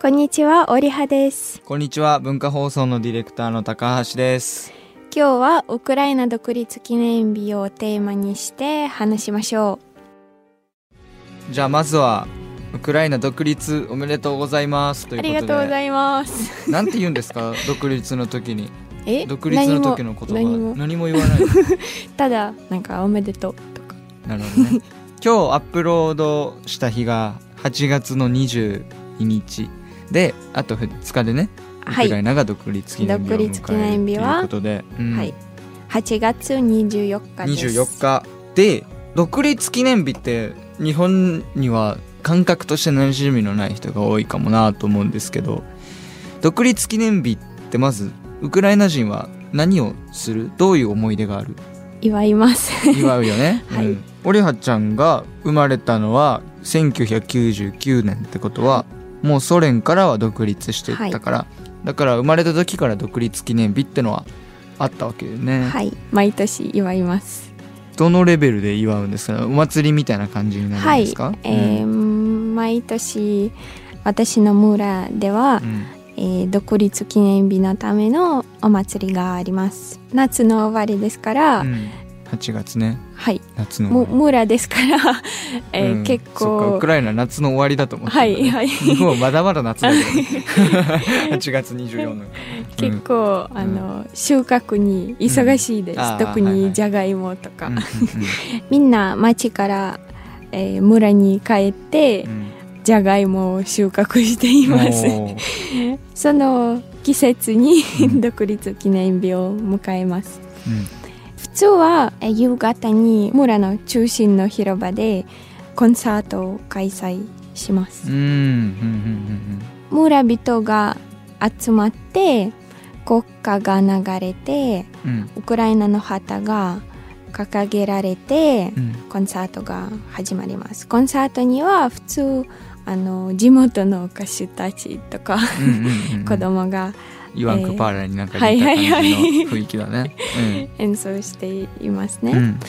こんにちは、オリハです。こんにちは文化放送のディレクターの高橋です。今日はウクライナ独立記念日をテーマにして話しましょじゃあまずはウクライナ独立おめでとうございます。ありがとうございます。なんて言うんですか？独立の時に。え？独立の時の言葉何も何も。言わない ただ、なんかおめでとうとか。なるほどね。今日アップロードした日が8月の22日であと2日でねウはい。クライナが独立記念日を迎えるということで、うん。はい。8月24日です。24日で独立記念日って日本には感覚として馴染みのない人が多いかもなと思うんですけど独立記念日ってまずウクライナ人は何をする？どういう思い出がある？祝います。祝うよね、はい。うん、オリハちゃんが生まれたのは1999年ってことはもうソ連からは独立していったから、だから生まれた時から独立記念日ってのはあったわけよね、はい。毎年祝います。どのレベルで祝うんですか？お祭りみたいな感じになるはいんですか、。えー毎年、私の村ではう、んえー独立記念日のためのお祭りがあります。夏の終わりですから、うん8月ね。はい。夏のも村ですから、えーりうん。結構。ウクライナ夏の終わりだと思ってたはいはい。日本は まだまだ夏だけどね。8月24日結構、あの収穫に忙しいです、うん。特にじゃがいもとか、みんな町から、えー村に帰ってうん。じゃがいもを収穫しています。その季節にうん。独立記念日を迎えます。うん普通はえー夕方に村の中心の広場でコンサートを開催します。うんうんうん村人が集まって国歌が流れてうん。うんウクライナの旗が掲げられてうん。コンサートが始まります。コンサートには普通あの地元の歌手たちとかうんうんうん。子供がイワンクパーラになんか似たはい感じの雰囲気だね。演奏していますね、うん。うん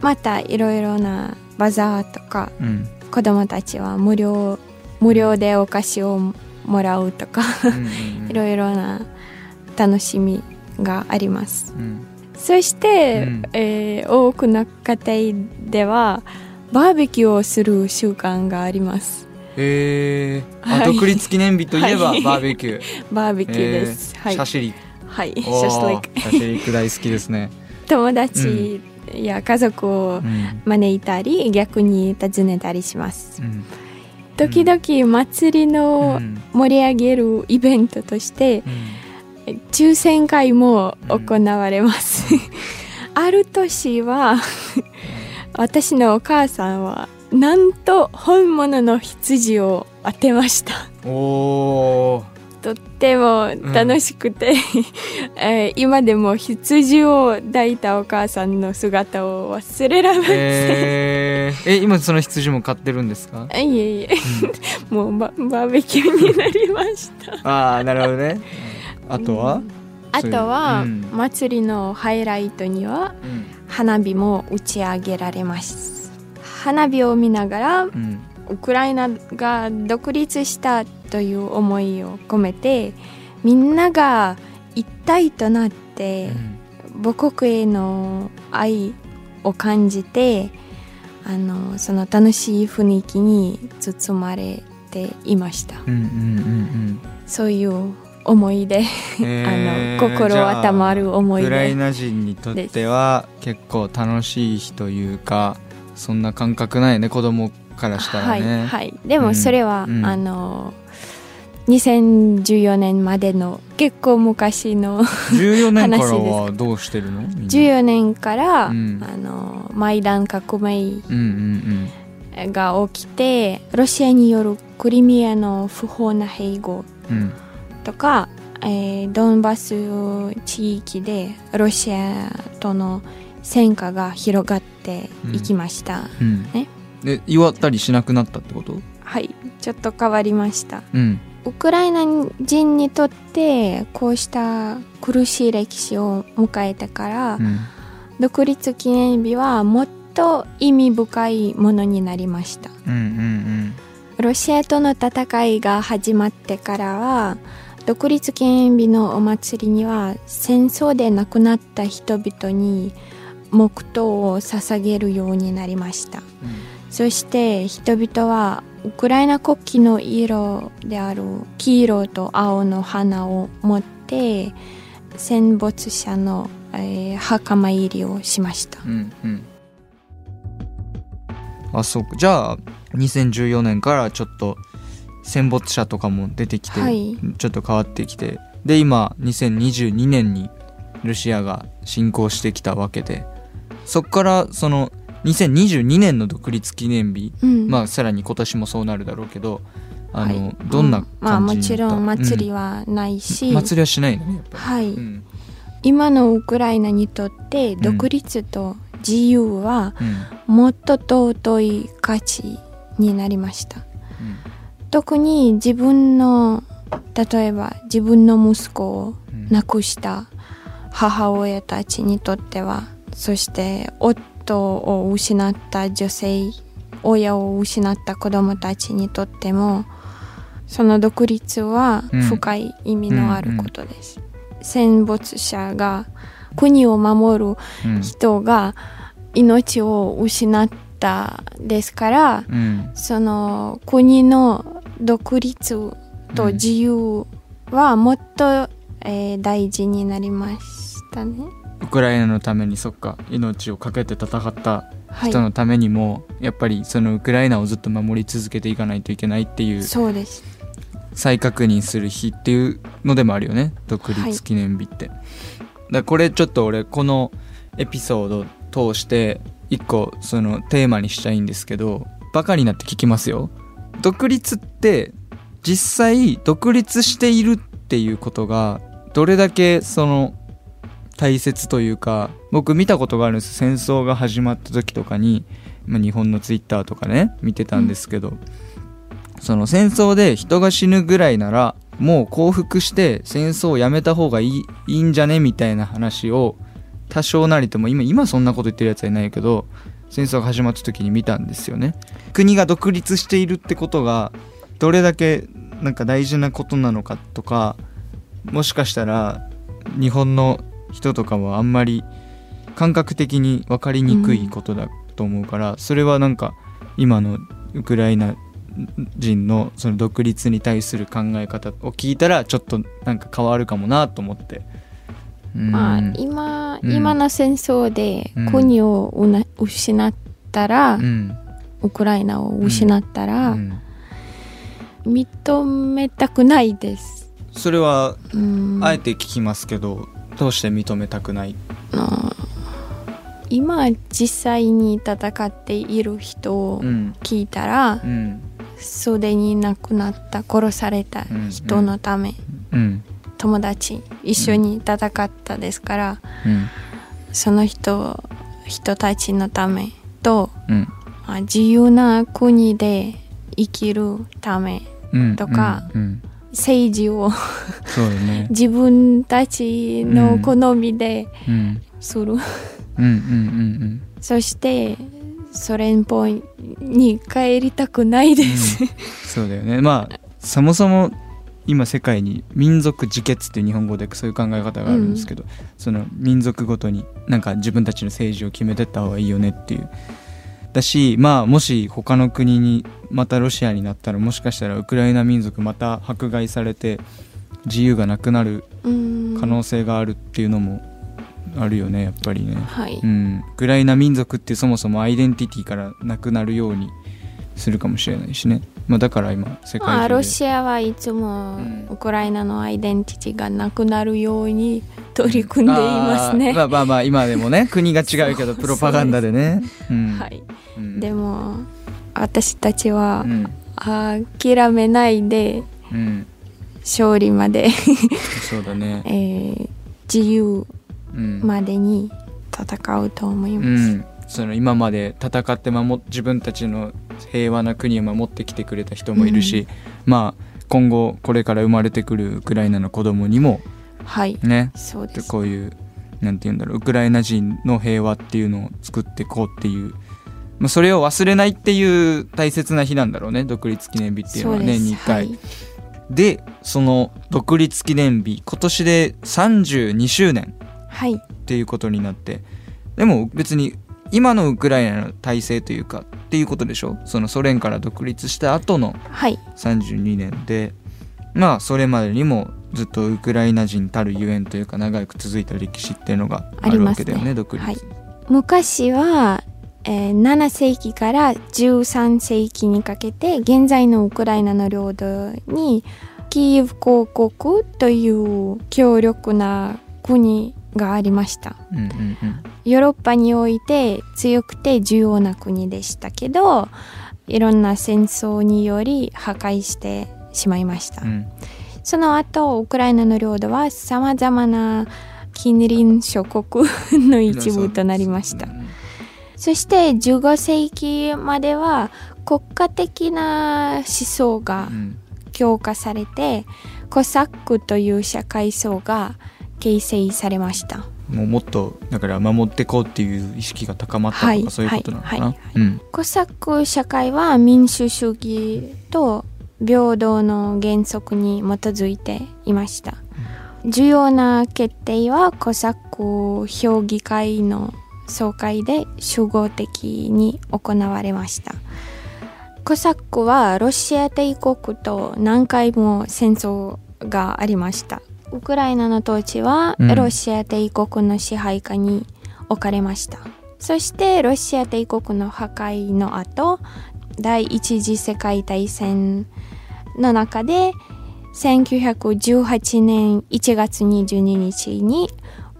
またいろいろなバザーとかうん。子供たちは無料無料でお菓子をもらうとかいろいろな楽しみがあります。うん。そして、うん。えー多くの家庭ではバーベキューをする習慣があります。へえあはい。独立記念日といえばはい。バーベキュー。バーベキューです、はいえー。はい。シャシリクシャシリック大好きですね。友達や家族をうん招いたり逆に訪ねたりします。うん。時々祭りうのん。盛り上げるイベントとして抽選会も行われます、ある年は 私のお母さんはなんと本物の羊を当てました。おー。とっても楽しくて、えー今でも羊を抱いたお母さんの姿を忘れられません、えー、え今その羊も飼ってるんですか？いえいえ。もうババーベキューになりました。ああなるほどね。あとは、あとは、うん。祭りのハイライトにはうん。花火も打ち上げられます花火を見ながらうん。ウクライナが独立したという思いを込めてみんなが一体となって母国への愛を感じてあのその楽しい雰囲気に包まれていました。うんうんうんそういう思い出、うんえー。あの心温まる思いウクライ出ナ人にとっては結構楽しい日というかそんな感覚ないね子供からしたらね、はいはい。でもそれは、うん。あの2014年までの結構昔の14年からはどうしてるの？みんな。14年から、うん。あのマイダン革命うんうんが起きてロシアによるクリミアの不法な併合うんうん。とか、えードンバス地域でロシアとの戦火が広がっていきました、うん。ね。で祝ったりしなくなったってこと？はい。ちょっと変わりました。うん。ウクライナ人にとってこうした苦しい歴史を迎えてから、うん。独立記念日はもっと意味深いものになりました。うんうん。ロシアとの戦いが始まってからは独立記念日のお祭りには戦争で亡くなった人々に黙祷を捧げるようになりました、そして人々はウクライナ国旗の色である黄色と青の花を持って戦没者の、えー、墓参りをしました、うんうん。あそうか。じゃあ2014年からちょっと戦没者とかも出てきて、はい。ちょっと変わってきて。で今2022年にロシアが侵攻してきたわけでそっからその2022年の独立記念日、うん。まあさらに今年もそうなるだろうけどあの、はい。どんなうんまあもちろん祭りは、はないし、うん。祭りはしないのねはい、うん。今のウクライナにとって独立と自由はもっと尊い価値になりました。特に自分の例えば自分の息子をうん。亡くした母親たちにとってはそして夫を失った女性親を失った子供たちにとってもその独立は深い意味のあることです、戦没者が国を守るうん。人が命を失ったですからうん。その国の独立と自由はもっと、えー大事になりましたね。ウクライナのためにそっか命を懸けて戦ったはい。人のためにも、やっぱりそのウクライナをずっと守り続けていかないといけないっていうそうです。再確認する日っていうのでもあるよね。独立記念日って、だからこれちょっと俺このエピソード通して一個そのテーマにしたいんですけどバカになって聞きますよ。独立って実際独立しているっていうことがどれだけその大切というか僕見たことがあるんです。戦争が始まった時とかに、まあ、日本のツイッターとかね見てたんですけど、その戦争で人が死ぬぐらいならもう降伏して戦争をやめた方がいいいいんじゃねみたいな話を多少なりとも今今そんなこと言ってるやつはいないけど戦争が始まった時に見たんですよね。国が独立しているってことがどれだけなんか大事なことなのかとかもしかしたら日本の人とかはあんまり感覚的に分かりにくいことだと思うから、それはなんか今のウクライナ人のその独立に対する考え方を聞いたらちょっとなんか変わるかもなと思って。うん。まあ今、うん。今の戦争でうん国を失ったら、うん。ウクライナを失ったら、うん。認めたくないです。それはうん。あえて聞きますけど、どうして認めたくない？あ今実際に戦っている人をうん聞いたらう、んに亡くなった殺された人のため、うん。友達一緒に戦ったですから、うん。その人人たちのためと自由な国で生きるためうん。とか政治を。そうだね。自分たちの好みでうん。する、うんうんうんそしてソ連邦に帰りたくないです、うん。そうだよね。まあそもそも今世界に民族自決っていう日本語でそういう考え方があるんですけど、その民族ごとになんか自分たちの政治を決めてった方がいいよねっていうだしまあもし他の国にまたロシアになったらもしかしたらウクライナ民族また迫害されて自由がなくなるうん。可能性があるっていうのもあるよねやっぱりね。はい、うん、ウクライナ民族ってそもそもアイデンティティからなくなるようにするかもしれないしね、まあ、だから今世界まあ、中でロシアはいつもうん。ウクライナのアイデンティティがなくなるように取り組んでいますね。あーまあまあまあ今でもね国が違うけどプロパガンダでね。うん。はい、うん。でも私たちはうん。諦めないでうん。勝利まで、そうだね。えー自由うん、までに戦うと思いうます。ん、その今まで戦って守っ自分たちの平和な国を守ってきてくれた人もいるし、まあ今後これから生まれてくるウクライナの子供にもはい、ね。でそうです。こういうなんて言うんだろうウクライナ人の平和っていうのを作っていこうっていう。まあ、それを忘れないっていう大切な日なんだろうね独立記念日っていうのは年に1回。はい。でその独立記念日今年で32周年。はい。っていうことになって。でも別に今のウクライナの体制というかっていうことでしょ？そのソ連から独立した後のはい。32年で。まあそれまでにもずっとウクライナ人たるゆえんというか長く続いた歴史っていうのがあるわけだよねね独立、はい。昔は、えー7世紀から13世紀にかけて現在のウクライナの領土にキーウ公国という強力な国がありました。うんうんうん。ヨーロッパにおいて強くて重要な国でしたけどいろんな戦争により破壊してしまいました、うんその後ウクライナの領土はさまざまな近隣諸国の一部となりました。うん。そして15世紀までは国家的な思想がうん。強化されてコサックという社会層が形成されました。もうもっとだから守ってこうっていう意識が高まったとか、はいそういうことなのかな、はい。うん。コサック社会は民主主義と平等の原則に基づいていました。重要な決定はコサック評議会の総会で集合的に行われました。コサックはロシア帝国と何回も戦争がありました。ウクライナの統治はうん。ロシア帝国の支配下に置かれました、そしてロシア帝国の破壊の後第一次世界大戦の中で1918年1月22日に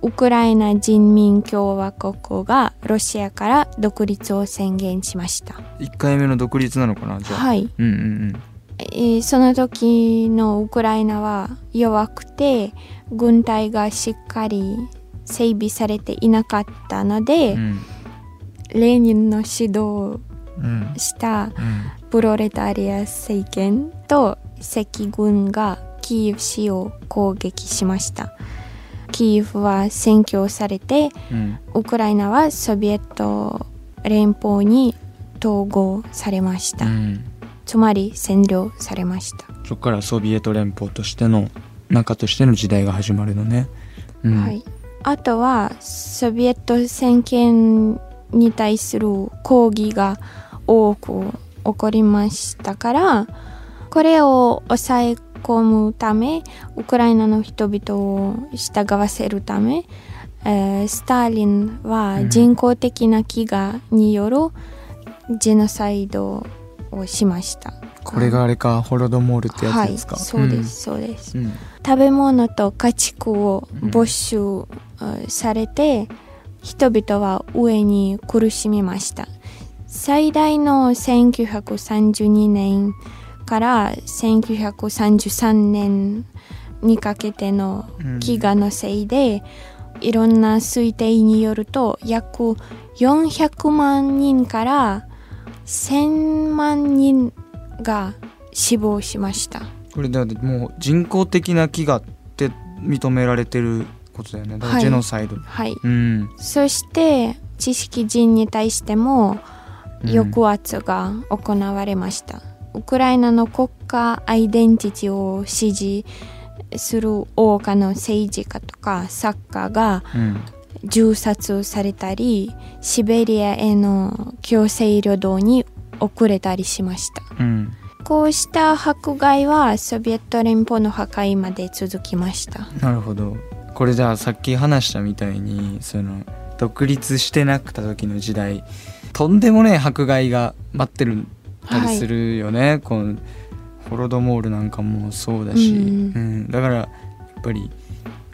ウクライナ人民共和国がロシアから独立を宣言しました。1回目の独立なのかな？じゃあ、はい、うんうんえーその時のウクライナは弱くて軍隊がしっかり整備されていなかったので、うん。レーニンの指導うんした。うん。プロレタリア政権と赤軍がキーウ市を攻撃しました。キーウは占拠されてうん。ウクライナはソビエト連邦に統合されました、うん。つまり占領されました、そこからソビエト連邦としての中としての時代が始まるのね、うん。はい、あとはソビエト政権に対する抗議が多く起こりましたからこれを抑え込むためウクライナの人々を従わせるため、えースターリンは人工的な飢餓によるジェノサイドをしました。これがあれかホロドモールってやつですか、はい、そうです、そうです。うん、食べ物と家畜を没収えーされて、人々は上に苦しみました最大の1932年から1933年にかけての飢餓のせいで、いろんな推定によると約400万人から1000万人が死亡しました。これだってもう人工的な飢餓って認められてることだよね。だジェノサイド、はい。うん。そして知識人に対してもうん抑圧が行われました、ウクライナの国家アイデンティティを支持する多くの政治家とか作家がうん。銃殺されたりシベリアへの強制労働に遅れたりしました。うん。こうした迫害はソビエト連邦の破壊まで続きました。なるほど。これじゃあさっき話したみたいにその独立してなくた時の時代とんでもねえ迫害が待ってるたりするよね、このホロドモールなんかもそうだし、うんうんだからやっぱり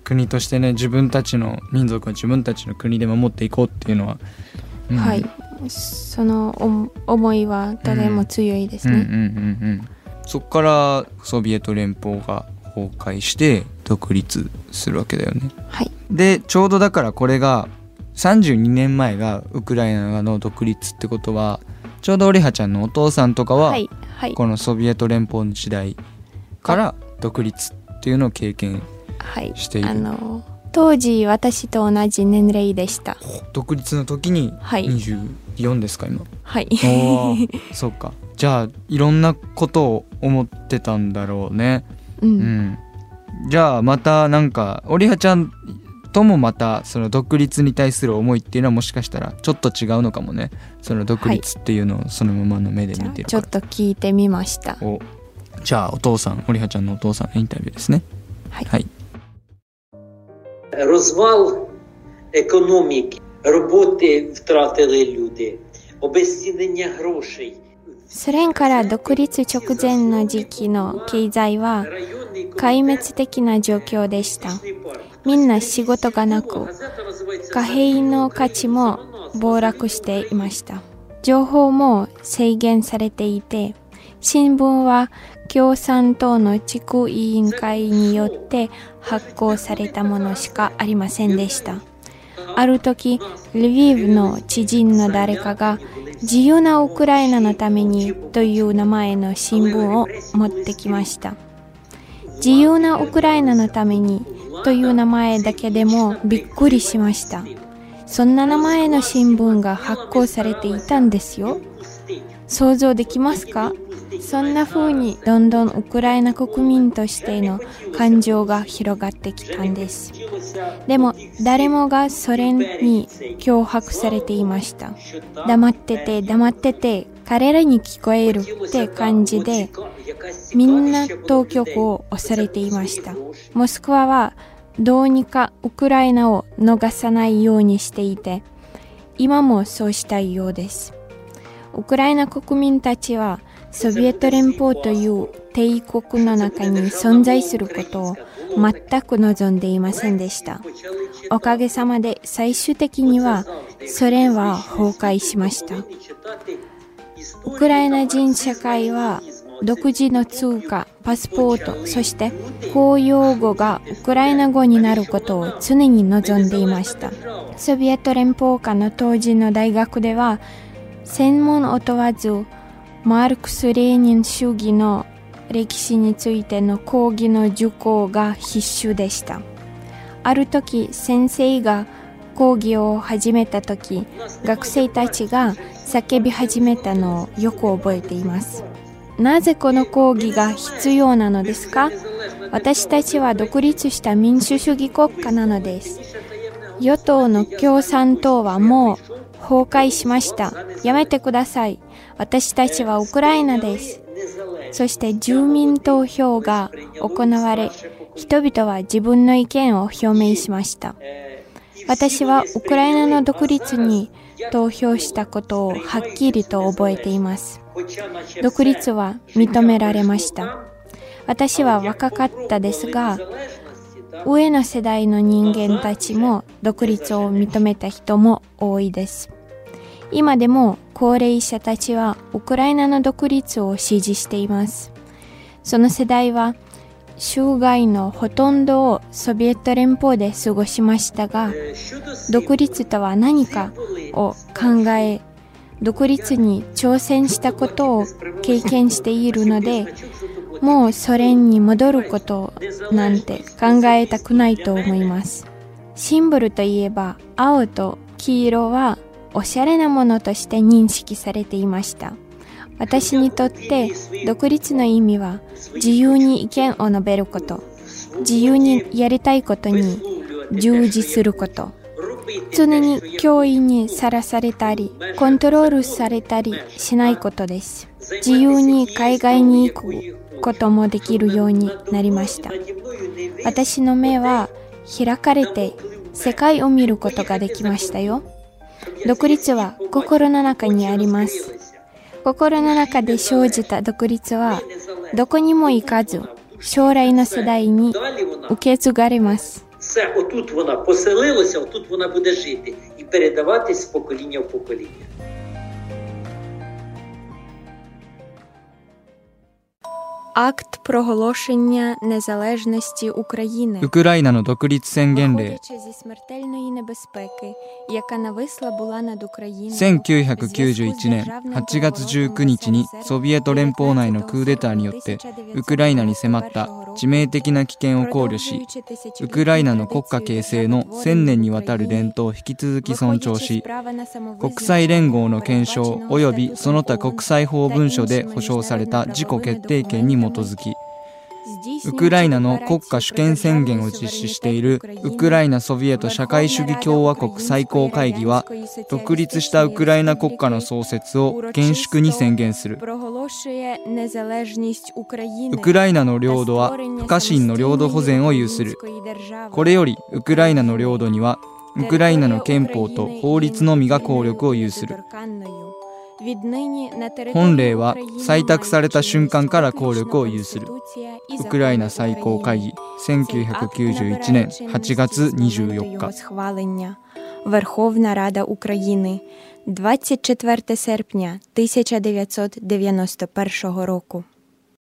国としてね自分たちの民族は自分たちの国で守っていこうっていうのは、うん。はい。そのお思いはとても強いですね、うんうんうんうん。そっからソビエト連邦が崩壊して独立するわけだよね。はい。でちょうどだからこれが32年前がウクライナの独立ってことはちょうどオリハちゃんのお父さんとかは、はいはい。このソビエト連邦の時代から独立っていうのを経験はい。している。あの当時私と同じ年齢でした。独立の時にはい。20 4ですか今。はい。そうか。じゃあいろんなことを思ってたんだろうね。ううんん。じゃあまたなんかオリハちゃんともまたその独立に対する思いっていうのはもしかしたらちょっと違うのかもねその独立っていうのをそのままの目でじゃ見てるからあちょっと聞いてみましたおじゃあお父さんオリハちゃんのお父さんのインタビューですねはいはい розвал економіки, роботи втратили люди, обезцінення грошей. ソ連から独立直前の時期の経済は壊滅的な状況でした みんな仕事がなく貨幣の価値も暴落していました。情報も制限されていて新聞は共産党の地区委員会によって発行されたものしかありませんでした。ある時リビーブの知人の誰かが自由なウクライナのためにという名前の新聞を持ってきました。自由なウクライナのためにという名前だけでもびっくりしました。そんな名前の新聞が発行されていたんですよ。想像できますか？そんな風にどんどんウクライナ国民としての感情が広がってきたんです。でも誰もがソ連に脅迫されていました。黙ってて黙ってて彼らに聞こえるって感じでみんな当局を恐れていました。モスクワはどうにかウクライナを逃さないようにしていて今もそうしたいようです。ウクライナ国民たちはソビエト連邦という帝国の中に存在することを全く望んでいませんでした。おかげさまで最終的にはソ連は崩壊しました。ウクライナ人社会は独自の通貨、パスポート、そして公用語がウクライナ語になることを常に望んでいました。ソビエト連邦下の当時の大学では、専門を問わず、マルクス・レーニン主義の歴史についての講義の受講が必修でした。ある時、先生が講義を始めた時、学生たちが叫び始めたのをよく覚えています。なぜこの講義が必要なのですか？私たちは独立した民主主義国家なのです。与党の共産党はもう崩壊しました。やめてください。私たちはウクライナです。そして住民投票が行われ、人々は自分の意見を表明しました。私はウクライナの独立に投票したことをはっきりと覚えています。独立は認められました。私は若かったですが、上の世代の人間たちも独立を認めた人も多いです。今でも高齢者たちはウクライナの独立を支持しています。その世代は生涯のほとんどをソビエト連邦で過ごしましたが、独立とは何かを考え、独立に挑戦したことを経験しているので、もうソ連に戻ることなんて考えたくないと思います。シンボルといえば青と黄色はおしゃれなものとして認識されていました。私にとって独立の意味は自由に意見を述べること、自由にやりたいことに従事すること、常に脅威にさらされたり、コントロールされたりしないことです。自由に海外に行くこともできるようになりました。私の目は開かれて世界を見ることができましたよ。独立は心の中にあります。心の中で生じた独立はどこにも行かず将来の世代に受け継がれます。 Це отут вона поселилася, отут вона буде жити і передаватись з покоління в покоління. Акт проголошення незалежності України. ウクライナの独立宣言令 Виходячи зі смертельної небезпеки, яка нависла була над Україною, 1991年8月19日にソビエト連邦内のクーデターによってウクライナに迫った 致命的な危険を考慮しウクライナの国家形成の1000年にわたる伝統を引き続き尊重し国際連合の憲章及びその他国際法文書で保障された自己決定権に基づきウクライナの国家主権宣言を実施しているウクライナソビエト社会主義共和国最高会議は独立したウクライナ国家の創設を厳粛に宣言する。ウクライナの領土は不可侵の領土保全を有するこれよりウクライナの領土にはウクライナの憲法と法律のみが効力を有する本令は採択された瞬間から効力を有するウクライナ最高会議1991年8月24日24 серпня 1991 року